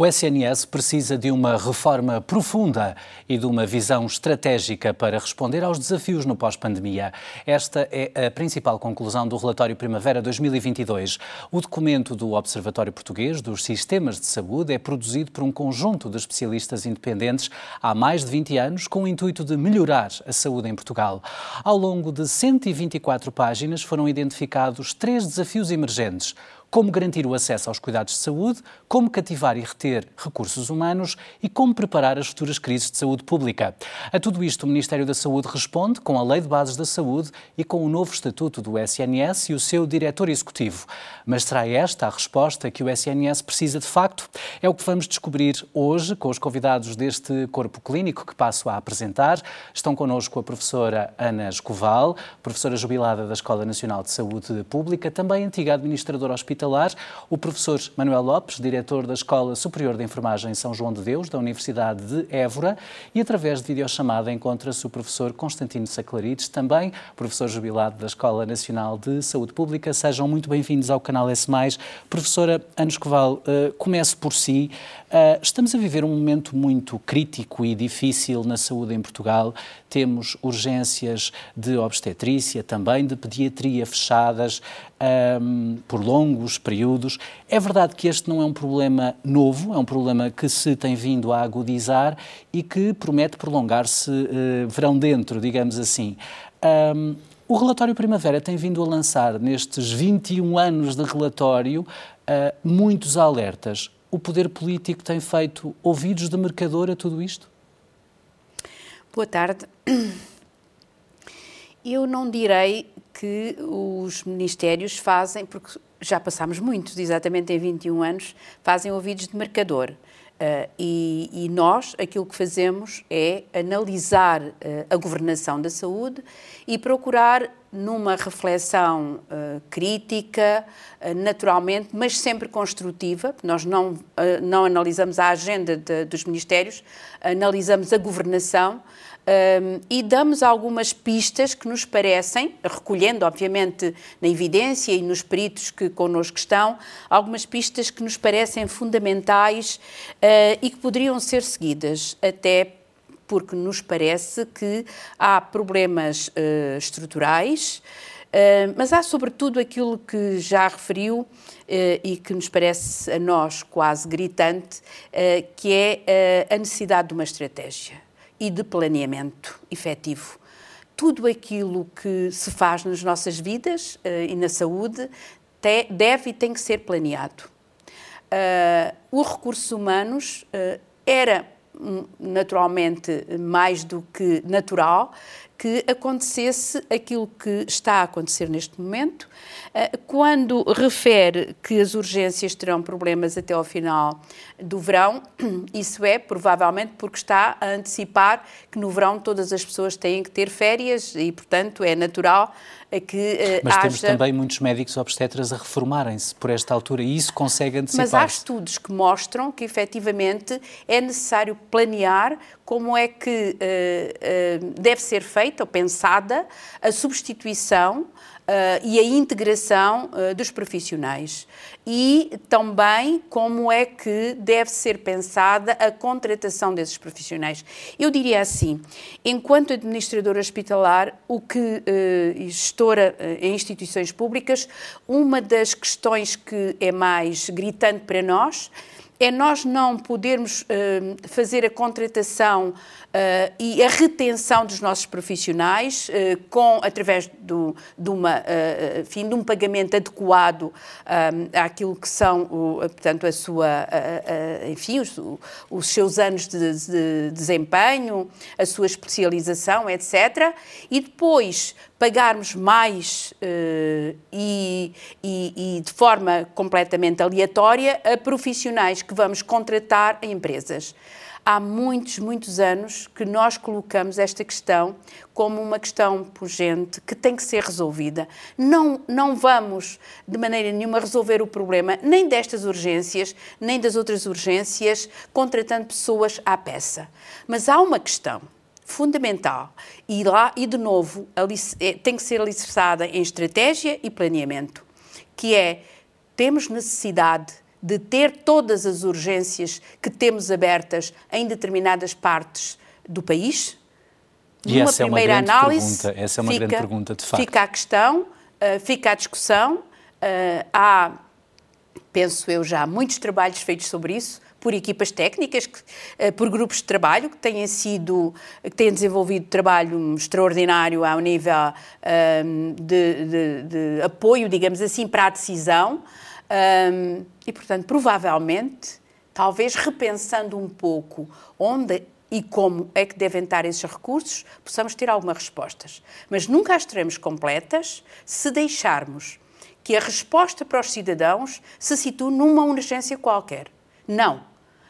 O SNS precisa de uma reforma profunda e de uma visão estratégica para responder aos desafios no pós-pandemia. Esta é a principal conclusão do relatório Primavera 2022. O documento do Observatório Português dos Sistemas de Saúde é produzido por um conjunto de especialistas independentes há mais de 20 anos com o intuito de melhorar a saúde em Portugal. Ao longo de 124 páginas foram identificados três desafios emergentes como garantir o acesso aos cuidados de saúde, como cativar e reter recursos humanos e como preparar as futuras crises de saúde pública. A tudo isto, o Ministério da Saúde responde com a Lei de Bases da Saúde e com o novo Estatuto do SNS e o seu diretor executivo. Mas será esta a resposta que o SNS precisa de facto? É o que vamos descobrir hoje com os convidados deste corpo clínico que passo a apresentar. Estão connosco a professora Ana Escoval, professora jubilada da Escola Nacional de Saúde Pública, também antiga administradora hospitalar o professor Manuel Lopes, diretor da Escola Superior de Enfermagem São João de Deus, da Universidade de Évora, e através de videochamada encontra-se o professor Constantino Saclarides, também professor jubilado da Escola Nacional de Saúde Pública. Sejam muito bem-vindos ao canal S+. Professora Ana Escoval, uh, comece por si. Uh, estamos a viver um momento muito crítico e difícil na saúde em Portugal. Temos urgências de obstetrícia, também de pediatria fechadas um, por longos períodos. É verdade que este não é um problema novo, é um problema que se tem vindo a agudizar e que promete prolongar-se uh, verão dentro, digamos assim. Um, o relatório Primavera tem vindo a lançar, nestes 21 anos de relatório, uh, muitos alertas. O poder político tem feito ouvidos de mercador a tudo isto? Boa tarde. Eu não direi que os ministérios fazem, porque já passámos muitos, exatamente em 21 anos, fazem ouvidos de mercador. Uh, e, e, nós, aquilo que fazemos é analisar uh, a governação da saúde e procurar, numa reflexão uh, crítica, naturalmente, mas sempre construtiva, nós não, não analisamos a agenda de, dos ministérios, analisamos a governação um, e damos algumas pistas que nos parecem, recolhendo, obviamente, na evidência e nos peritos que connosco estão, algumas pistas que nos parecem fundamentais uh, e que poderiam ser seguidas, até porque nos parece que há problemas uh, estruturais. Uh, mas há sobretudo aquilo que já referiu uh, e que nos parece a nós quase gritante, uh, que é a necessidade de uma estratégia e de planeamento efetivo. Tudo aquilo que se faz nas nossas vidas uh, e na saúde te, deve e tem que ser planeado. Uh, os recursos humanos uh, era hum, naturalmente mais do que natural que acontecesse aquilo que está a acontecer neste momento. Eh, quando refere que as urgências terão problemas até ao final do verão, isso é provavelmente porque está a antecipar que no verão todas as pessoas têm que ter férias e, portanto, é natural que uh, Mas haja... temos também muitos médicos obstetras a reformarem-se por esta altura e isso consegue antecipar -se. Mas há estudos que mostram que efetivamente é necessário planear como é que uh, uh, deve ser feita ou pensada a substituição e a integração uh, dos profissionais e também como é que deve ser pensada a contratação desses profissionais. Eu diria assim, enquanto administradora hospitalar, o que gestora em instituições públicas, uma das questões que é mais gritante para nós é nós não podermos fazer a contratação uh, e a retenção dos nossos profissionais uh, com, através do, de, uma, enfim, de um pagamento adequado àquilo que são, o, portanto, a sua, enfim, os, os, seus anos de, de desempenho, a sua especialização, etc. E depois pagarmos mais uh, e, e, e, de forma completamente aleatória a profissionais que vamos contratar em empresas. Há muitos, muitos anos que nós colocamos esta questão como uma questão pungente que tem que ser resolvida. Não, não vamos, de maneira nenhuma, resolver o problema nem destas urgências, nem das outras urgências, contratando pessoas à peça. Mas há uma questão fundamental. E lá, e de novo, é, tem que ser alicerçada em estratégia e planeamento, que é, temos necessidade de ter todas as urgências que temos abertas em determinadas partes do país. E Numa essa primeira é uma análise, pergunta. essa é uma fica, grande pergunta, de facto. Fica a questão, uh, fica a discussão. Uh, há, penso eu, já muitos trabalhos feitos sobre isso por equipas técnicas, uh, por grupos de trabalho que têm sido, que têm desenvolvido trabalho extraordinário ao nível de, de, de, apoio, digamos assim, para a decisão. Um, e, portanto, provavelmente, talvez repensando um pouco onde e como é que devem estar esses recursos, possamos ter algumas respostas. Mas nunca as teremos completas se deixarmos que a resposta para os cidadãos se situe numa urgência qualquer. Não.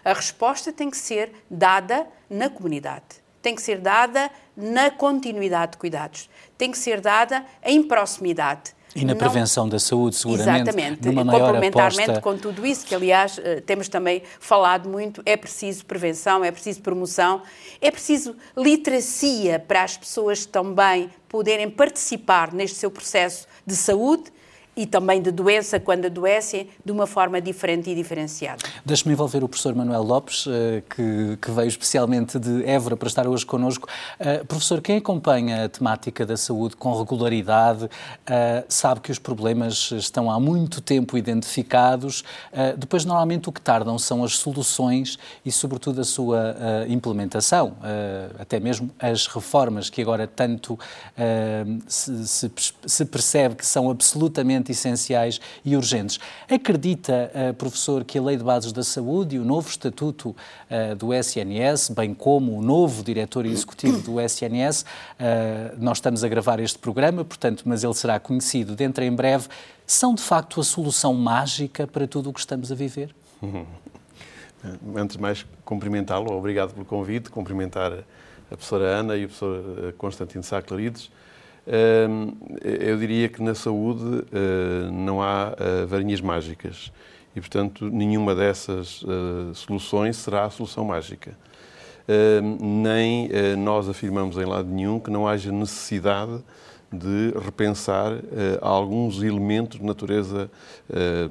A resposta tem que ser dada na comunidade. Tem que ser dada na continuidade de cuidados. Tem que ser dada em proximidade e na não... prevenção da saúde, seguramente. Exatamente. Numa maior Complementarmente aposta... com tudo isso, que aliás eh, temos também falado muito, é preciso prevenção, é preciso promoção, é preciso literacia para as pessoas também poderem participar neste seu processo de saúde e também de doença quando adoecem de uma forma diferente e diferenciada. Deixe-me envolver o professor Manuel Lopes, eh, que, que, veio especialmente de Évora para estar hoje connosco. Uh, professor, quem acompanha a temática da saúde com regularidade uh, sabe que os problemas estão há muito tempo identificados. Uh, depois, normalmente, o que tardam são as soluções e, sobretudo, a sua implementação, até mesmo as reformas que agora tanto se, se, se percebe que são absolutamente essenciais e urgentes. Acredita, uh, professor, que a Lei de Bases da Saúde e o novo Estatuto uh, do SNS, bem como o novo Diretor Executivo do SNS, eh, nós estamos a gravar este programa, portanto, mas ele será conhecido dentro em breve, são de facto a solução mágica para tudo o que estamos a viver? Uhum. Antes de mais, cumprimentá-lo, obrigado pelo convite, cumprimentar a professora Ana e o professor Constantino Sá Clarides eu diria que na saúde ah, não há ah, varinhas mágicas e, portanto, nenhuma dessas ah, soluções será a solução mágica. Nem nós afirmamos em lado nenhum que não haja necessidade de repensar alguns elementos de natureza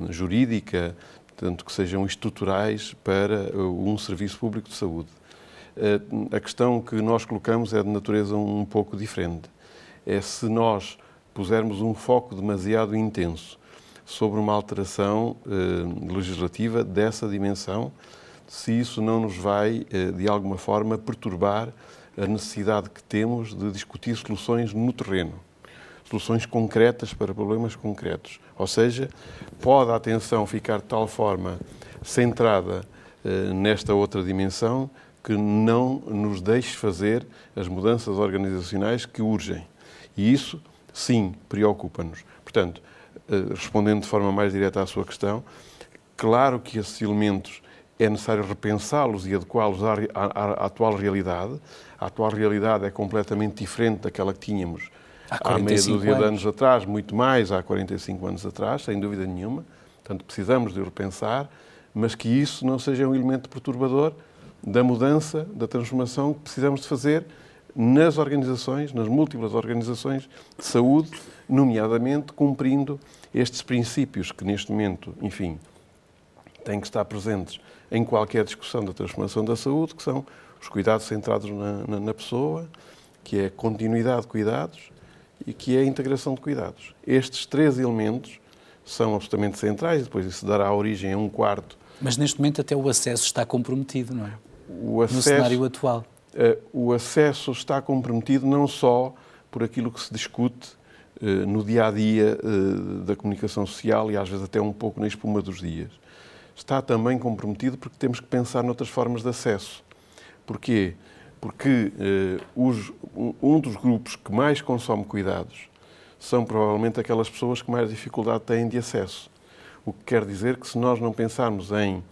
jurídica, tanto que sejam estruturais para um serviço público de saúde. A questão que nós colocamos é de natureza um pouco diferente é se nós pusermos um foco demasiado intenso sobre uma alteração eh, legislativa dessa dimensão, se isso não nos vai, eh, de alguma forma, perturbar a necessidade que temos de discutir soluções no terreno. Soluções concretas para problemas concretos. Ou seja, pode a atenção ficar de tal forma centrada eh, nesta outra dimensão que não nos deixe fazer as mudanças organizacionais que urgem. E isso, sim, preocupa-nos. Portanto, eh, respondendo de forma mais direta à sua questão, claro que esses elementos é necessário repensá-los e adequá-los à, à, à, atual realidade. A atual realidade é completamente diferente daquela que tínhamos há, há meia dúzia de anos atrás, muito mais há 45 anos atrás, sem dúvida nenhuma. Portanto, precisamos de repensar, mas que isso não seja um elemento perturbador da mudança, da transformação que precisamos de fazer nas organizações, nas múltiplas organizações de saúde, nomeadamente cumprindo estes princípios que neste momento, enfim, têm que estar presentes em qualquer discussão da transformação da saúde, que são os cuidados centrados na, na, na pessoa, que é a continuidade de cuidados e que é a integração de cuidados. Estes três elementos são absolutamente centrais, depois isso dará origem a um quarto. Mas neste momento até o acesso está comprometido, não é? O acesso, no cenário atual. Eh, o acesso está comprometido não só por aquilo que se discute eh, no dia a dia eh, da comunicação social e às vezes até um pouco na espuma dos dias. Está também comprometido porque temos que pensar noutras formas de acesso. Porquê? Porque os, um dos grupos que mais consome cuidados são provavelmente aquelas pessoas que mais dificuldade têm de acesso. O que quer dizer que se nós não pensarmos em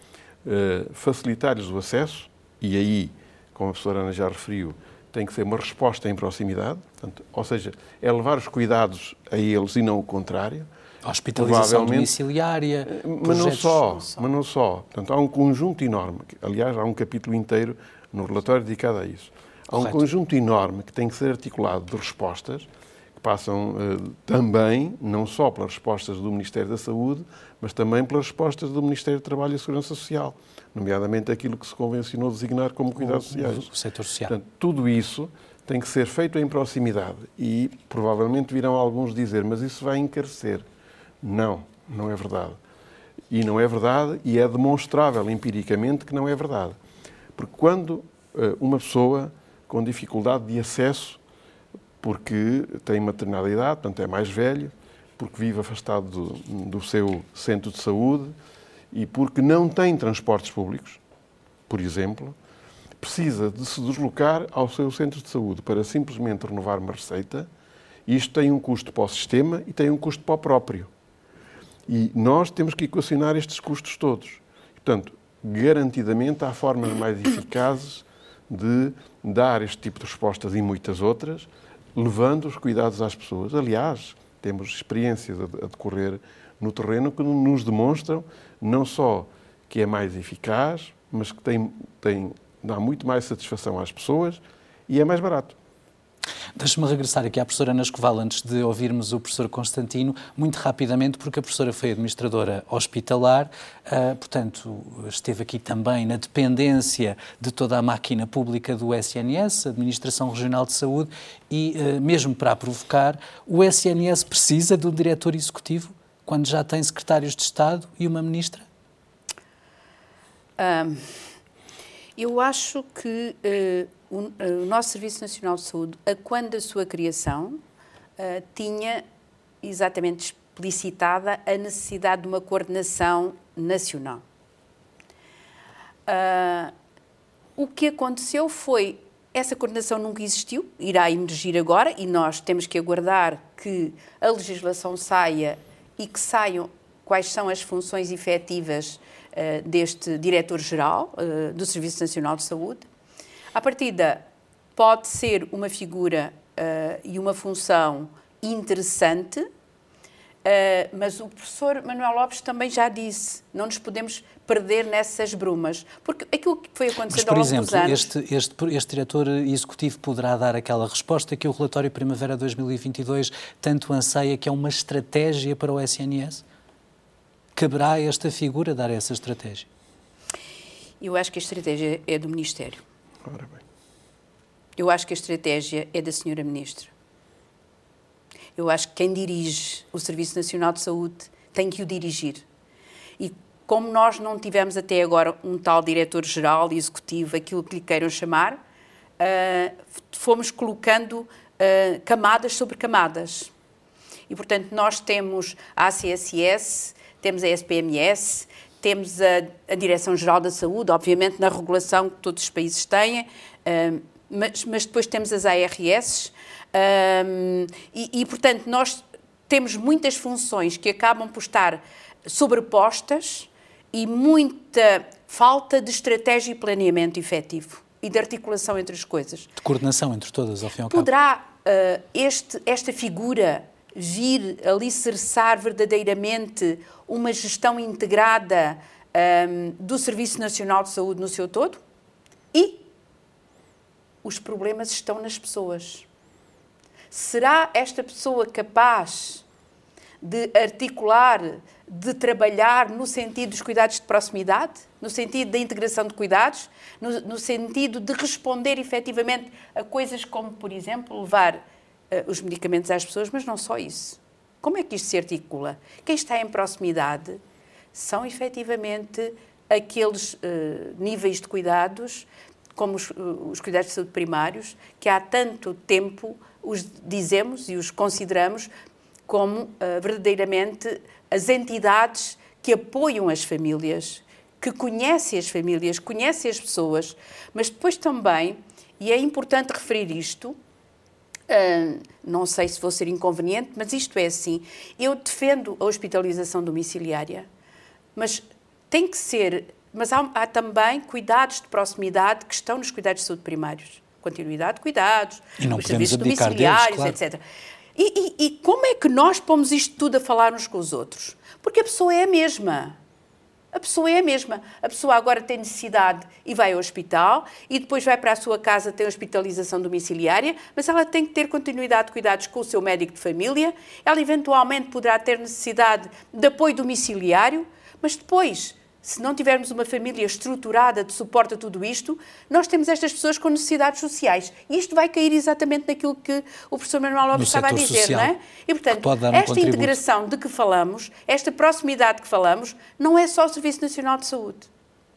facilitar-lhes o acesso, e aí como a professora Ana já referiu, tem que ser uma resposta em proximidade, portanto, ou seja, é levar os cuidados a eles e não o contrário. Hospitalização domiciliária. Eh, mas não, só, não só, mas não só. Portanto, há um conjunto enorme, aliás, há um capítulo inteiro no relatório dedicado a isso. Há Correto. um conjunto enorme que tem que ser articulado de respostas que passam uh, também, não só pelas respostas do Ministério da Saúde, mas também pelas respostas do Ministério do Trabalho e Segurança Social, nomeadamente aquilo que se convencionou designar como cuidados sociais. O setor social. Portanto, tudo isso tem que ser feito em proximidade e provavelmente virão alguns dizer, mas isso vai encarecer. Não, não é verdade. E não é verdade e é demonstrável empiricamente que não é verdade. Porque quando uh, uma pessoa com dificuldade de acesso porque tem maternidade idade, portanto é mais velho, porque vive afastado do, do seu centro de saúde e porque não tem transportes públicos, por exemplo, precisa de se deslocar ao seu centro de saúde para simplesmente renovar uma receita. Isto tem um custo para o sistema e tem um custo para o próprio. E nós temos que equacionar estes custos todos. Portanto, garantidamente há formas mais eficazes de dar este tipo de respostas e muitas outras, levando os cuidados às pessoas. Aliás, temos experiências a decorrer no terreno que nos demonstram não só que é mais eficaz, mas que tem, tem, dá muito mais satisfação às pessoas e é mais barato. Deixe-me regressar aqui à professora Ana Escoval antes de ouvirmos o professor Constantino, muito rapidamente, porque a professora foi administradora hospitalar, uh, portanto, esteve aqui também na dependência de toda a máquina pública do SNS, Administração Regional de Saúde, e uh, mesmo para a provocar, o SNS precisa de um diretor executivo quando já tem secretários de Estado e uma ministra? Um, eu acho que uh, o, eh, o, nosso Serviço Nacional de Saúde, a quando da sua criação, uh, tinha exatamente explicitada a necessidade de uma coordenação nacional. Uh, o que aconteceu foi essa coordenação nunca existiu, irá emergir agora e nós temos que aguardar que a legislação saia e que saiam quais são as funções efetivas deste diretor-geral uh, do Serviço Nacional de Saúde. A partida pode ser uma figura uh, e uma função interessante, mas o professor Manuel Lopes também já disse, não nos podemos perder nessas brumas, porque aquilo que foi acontecendo mas, por ao longo exemplo, dos anos... Este, este, este diretor executivo poderá dar aquela resposta que o relatório Primavera 2022 tanto anseia, que é uma estratégia para o SNS? Caberá a esta figura dar essa estratégia? Eu acho que a estratégia é do Ministério. Ora bem. Eu acho que a estratégia é da Senhora Ministra. Eu acho que quem dirige o Serviço Nacional de Saúde tem que o dirigir. E como nós não tivemos até agora um tal diretor-geral, executivo, aquilo que lhe queiram chamar, uh, fomos colocando uh, camadas sobre camadas. E, portanto, nós temos a ACSS, temos a SPMS, temos a, a Direção-Geral da Saúde, obviamente na regulação que todos os países têm, uh, mas, mas, depois temos as ARS, um, e, e, portanto, nós temos muitas funções que acabam por estar sobrepostas e muita falta de estratégia e planeamento efetivo e de articulação entre as coisas. De coordenação entre todas, ao fim e ao cabo. Poderá uh, este, esta figura vir alicerçar verdadeiramente uma gestão integrada um, do Serviço Nacional de Saúde no seu todo? E os problemas estão nas pessoas. Será esta pessoa capaz de articular, de trabalhar no sentido dos cuidados de proximidade, no sentido da integração de cuidados, no, no sentido de responder efetivamente a coisas como, por exemplo, levar os medicamentos às pessoas, mas não só isso. Como é que isto se articula? Quem está em proximidade são efetivamente aqueles uh, níveis de cuidados, como os, uh, os cuidados de saúde primários, que há tanto tempo os dizemos e os consideramos como uh, verdadeiramente as entidades que apoiam as famílias, que conhecem as famílias, conhecem as pessoas, mas depois também, e é importante referir isto, uh, não sei se vou ser inconveniente, mas isto é assim, eu defendo a hospitalização domiciliária, mas tem que ser, mas há, há também cuidados de proximidade que estão nos cuidados de saúde primários continuidade de cuidados, os serviços domiciliários, deles, claro. etc. E, e, e, como é que nós pomos isto tudo a falar uns com os outros? Porque a pessoa é a mesma. A pessoa é a mesma. A pessoa agora tem necessidade e vai ao hospital e depois vai para a sua casa, tem hospitalização domiciliária, mas ela tem que ter continuidade de cuidados com o seu médico de família, ela eventualmente poderá ter necessidade de apoio domiciliário, mas depois se não tivermos uma família estruturada de suporte a tudo isto, nós temos estas pessoas com necessidades sociais. E isto vai cair exatamente naquilo que o professor Manuel Lopes estava a dizer, social, não é? E, portanto, um esta contributo. integração de que falamos, esta proximidade que falamos, não é só o Serviço Nacional de Saúde.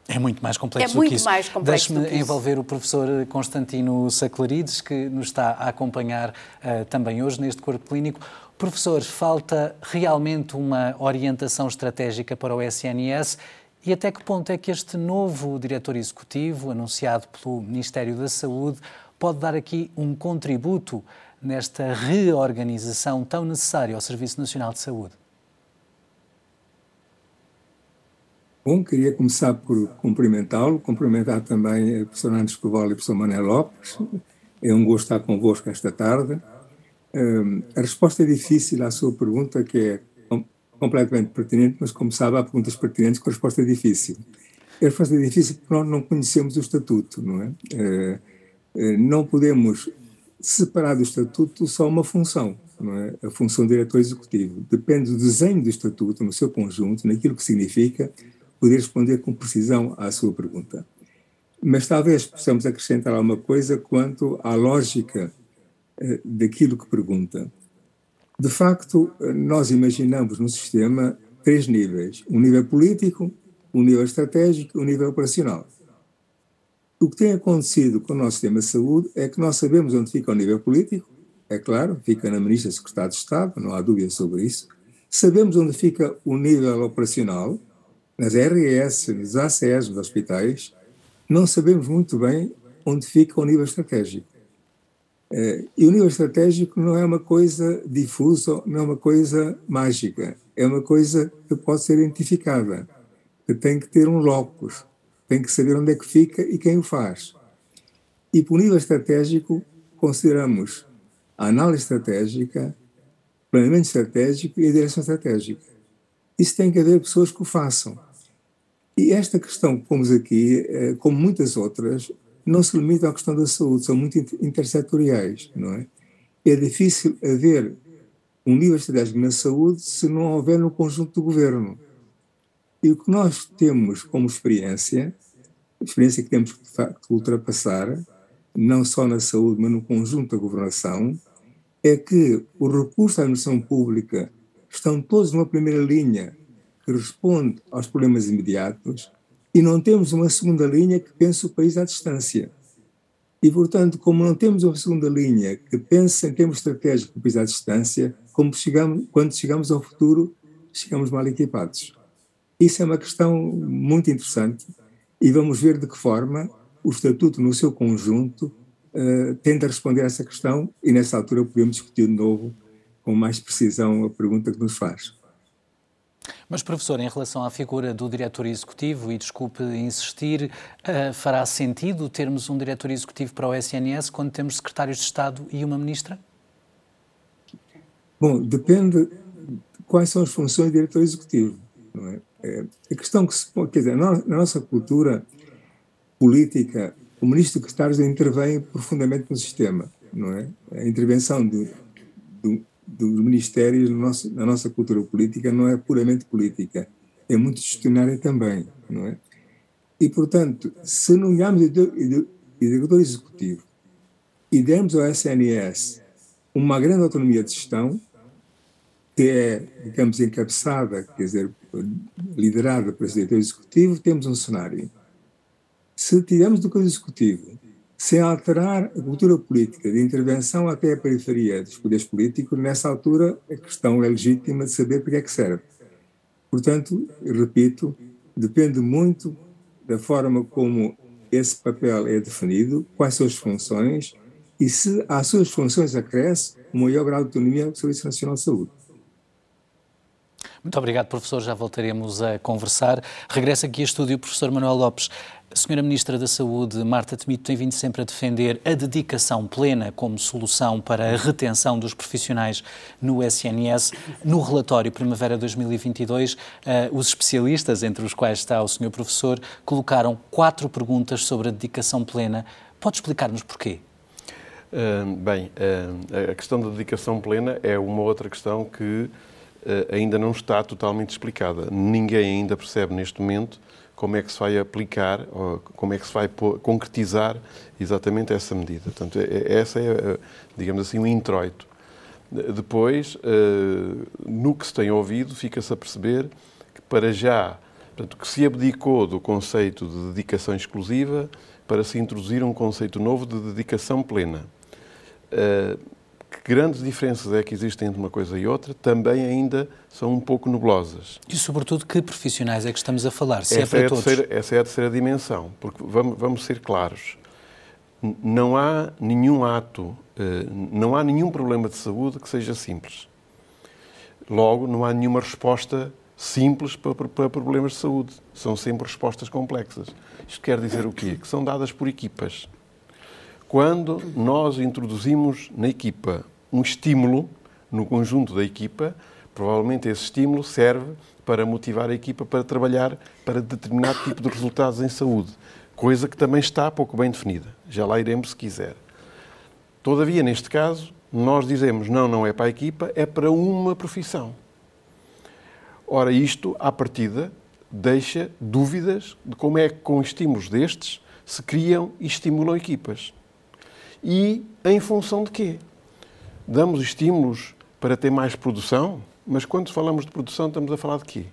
É muito mais complexo é muito que isso. mais complexo Deixe-me envolver o professor Constantino Saclarides, que nos está a acompanhar uh, também hoje neste corpo clínico. Professor, falta realmente uma orientação estratégica para o SNS e até que ponto é que este novo diretor executivo, anunciado pelo Ministério da Saúde, pode dar aqui um contributo nesta reorganização tão necessária ao Serviço Nacional de Saúde? Bom, queria começar por cumprimentá-lo, cumprimentar também a professora Ana Escoval e a professora Mané Lopes. É um gosto estar convosco esta tarde. Um, a resposta é difícil à sua pergunta, que é completamente pertinente, mas como sabe, há perguntas pertinentes com resposta difícil. A resposta é difícil porque nós não conhecemos o Estatuto, não é? Eh, eh, não podemos separar do Estatuto só uma função, não é? A função do diretor executivo. Depende do desenho do Estatuto, no seu conjunto, naquilo que significa, poder responder com precisão à sua pergunta. Mas talvez possamos acrescentar alguma coisa quanto à lógica eh, daquilo que pergunta. De facto, nós imaginamos no sistema três níveis: um nível político, um nível estratégico e um nível operacional. O que tem acontecido com o nosso sistema de saúde é que nós sabemos onde fica o nível político, é claro, fica na Ministra Secretária de Estado, não há dúvida sobre isso. Sabemos onde fica o nível operacional, nas RS, nos ACS, nos hospitais. Não sabemos muito bem onde fica o nível estratégico. É, e o nível estratégico não é uma coisa difusa, não é uma coisa mágica, é uma coisa que pode ser identificada, que tem que ter um locus, tem que saber onde é que fica e quem o faz. E por nível estratégico, consideramos a análise estratégica, planeamento estratégico e a direção estratégica. Isso tem que haver pessoas que o façam. E esta questão que pomos aqui, é, como muitas outras, não se limita à questão da saúde, são muito intersetoriais, não é? É difícil haver um nível estratégico na saúde se não houver no conjunto do governo. E o que nós temos como experiência, experiência que temos que, de facto, ultrapassar, não só na saúde, mas no conjunto da governação, é que os recursos da administração pública estão todos numa primeira linha que responde aos problemas imediatos e não temos uma segunda linha que pense o país à distância. E, portanto, como não temos uma segunda linha que pense em termos estratégicos o país à distância, como chegamos, quando chegamos ao futuro, chegamos mal equipados. Isso é uma questão muito interessante e vamos ver de que forma o Estatuto, no seu conjunto, uh, tenta responder a essa questão e, nessa altura, podemos discutir de novo com mais precisão a pergunta que nos faz. Mas, professor, em relação à figura do diretor executivo, e desculpe insistir, uh, fará sentido termos um diretor executivo para o SNS quando temos secretários de Estado e uma ministra? Bom, depende de quais são as funções do diretor executivo. É? é a questão que se quer dizer, na nossa cultura política, o ministro de secretários intervém profundamente no sistema, não é? A intervenção de, de, dos ministérios no nosso, na nossa cultura política não é puramente política, é muito gestionária também, não é? E, portanto, se nomearmos diretor executivo e dermos ao SNS uma grande autonomia de gestão, que é, digamos, encabeçada, quer dizer, liderada pelo diretor executivo, temos um cenário. Se tivermos do executivo sem alterar a cultura política de intervenção até a periferia dos poderes políticos, nessa altura a questão é legítima de saber para que é que serve. Portanto, repito, depende muito da forma como esse papel é definido, quais são as funções e se às suas funções acresce o maior grau de autonomia do Serviço Nacional de Saúde. Muito obrigado, professor. Já voltaremos a conversar. Regressa aqui a estúdio o professor Manuel Lopes. A senhora Ministra da Saúde, Marta Temido, tem vindo sempre a defender a dedicação plena como solução para a retenção dos profissionais no SNS. No relatório Primavera 2022, eh, os especialistas, entre os quais está o senhor professor, colocaram quatro perguntas sobre a dedicação plena. Pode explicar-nos porquê? Uh, bem, uh, a questão da dedicação plena é uma outra questão que uh, ainda não está totalmente explicada. Ninguém ainda percebe neste momento como é que se vai aplicar, como é que se vai concretizar exatamente essa medida. Portanto, é, é, essa é, digamos assim, o um introito. Depois, no que se tem ouvido, fica-se a perceber que para já, portanto, que se abdicou do conceito de dedicação exclusiva para se introduzir um conceito novo de dedicação plena. Que grandes diferenças é que existem entre uma coisa e outra, também ainda são um pouco nebulosas. E, sobretudo, que profissionais é que estamos a falar? Se é essa, é, é todos. Terceira, essa é a terceira dimensão, porque vamos, vamos ser claros. Não há nenhum ato, eh, não há nenhum problema de saúde que seja simples. Logo, não há nenhuma resposta simples para, para problemas de saúde. São sempre respostas complexas. Isto quer dizer o quê? Que são dadas por equipas. Quando nós introduzimos na equipa um estímulo, no conjunto da equipa, provavelmente esse estímulo serve para motivar a equipa para trabalhar para determinado tipo de resultados em saúde, coisa que também está pouco bem definida. Já lá iremos se quiser. Todavia, neste caso, nós dizemos não, não é para a equipa, é para uma profissão. Ora, isto, à partida, deixa dúvidas de como é que, com estímulos destes, se criam e estimulam equipas. E em função de quê? Damos estímulos para ter mais produção, mas quando falamos de produção estamos a falar de quê?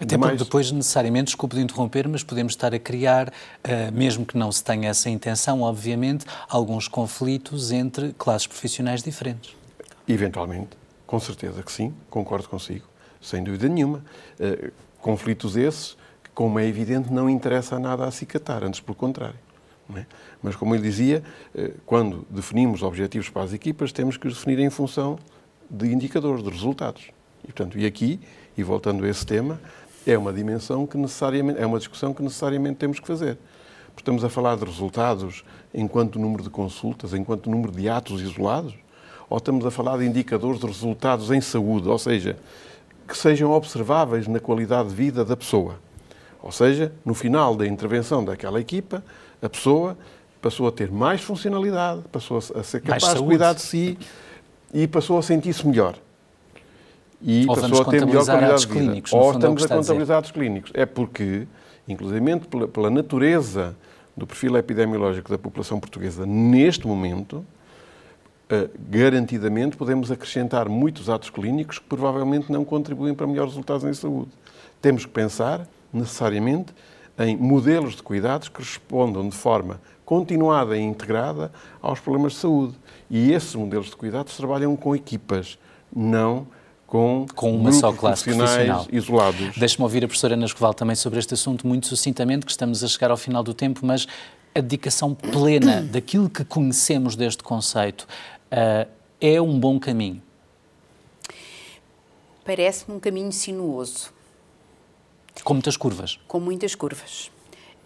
Até porque depois, necessariamente, desculpe de interromper, mas podemos estar a criar, uh, mesmo que não se tenha essa intenção, obviamente, alguns conflitos entre classes profissionais diferentes. Eventualmente, com certeza que sim, concordo consigo, sem dúvida nenhuma. Uh, conflitos esses como é evidente, não interessa nada a cicatar, antes pelo contrário. É? Mas, como eu dizia, eh, quando definimos objetivos para as equipas, temos que os definir em função de indicadores, de resultados. E, portanto, e aqui, e voltando a esse tema, é uma dimensão que necessariamente, é uma discussão que necessariamente temos que fazer. Porque estamos a falar de resultados enquanto número de consultas, enquanto número de atos isolados, ou estamos a falar de indicadores de resultados em saúde, ou seja, que sejam observáveis na qualidade de vida da pessoa. Ou seja, no final da intervenção daquela equipa, a pessoa passou a ter mais funcionalidade, passou a ser capaz de cuidar de si e passou a sentir-se melhor. E Ou passou a ter melhor qualidade de vida. Clínicos, Ou é estamos a contabilizar atos clínicos. É porque, inclusive pela, pela natureza do perfil epidemiológico da população portuguesa neste momento, Uh, garantidamente podemos acrescentar muitos atos clínicos que provavelmente não contribuem para melhores resultados em saúde. Temos que pensar, necessariamente, em modelos de cuidados que respondam de forma continuada e integrada aos problemas de saúde. E esses modelos de cuidados trabalham com equipas, não com, com uma só classe profissional isolados. Deixe-me ouvir a professora Ana Escoval também sobre este assunto, muito sucintamente, que estamos a chegar ao final do tempo, mas a dedicação plena daquilo que conhecemos deste conceito uh, é um bom caminho? Parece-me um caminho sinuoso. Com muitas curvas. Com muitas curvas.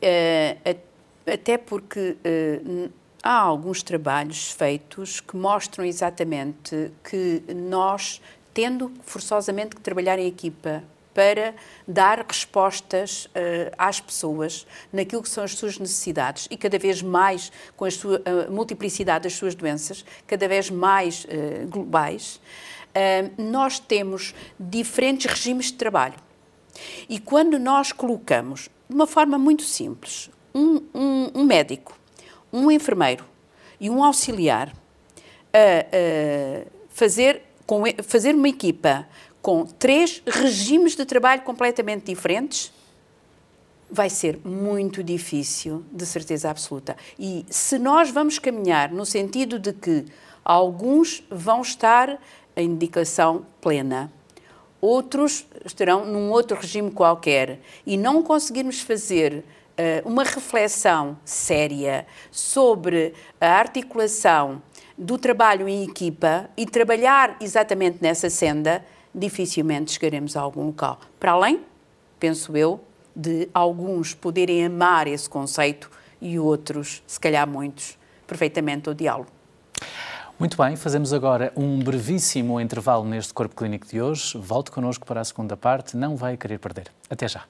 Uh, até porque uh, há alguns trabalhos feitos que mostram exatamente que nós, tendo forçosamente que trabalhar em equipa para dar respostas uh, às pessoas naquilo que são as suas necessidades e cada vez mais com a, sua, a multiplicidade das suas doenças, cada vez mais uh, globais, uh, nós temos diferentes regimes de trabalho. E quando nós colocamos, de uma forma muito simples, um, um, um médico, um enfermeiro e um auxiliar a, a fazer, com, fazer uma equipa com três regimes de trabalho completamente diferentes, vai ser muito difícil, de certeza absoluta. E se nós vamos caminhar no sentido de que alguns vão estar em indicação plena, outros estarão num outro regime qualquer, e não conseguirmos fazer uh, uma reflexão séria sobre a articulação do trabalho em equipa e trabalhar exatamente nessa senda, dificilmente chegaremos a algum local. Para além, penso eu, de alguns poderem amar esse conceito e outros, se calhar muitos, perfeitamente o diálogo. Muito bem, fazemos agora um brevíssimo intervalo neste Corpo Clínico de hoje. Volte connosco para a segunda parte, não vai querer perder. Até já.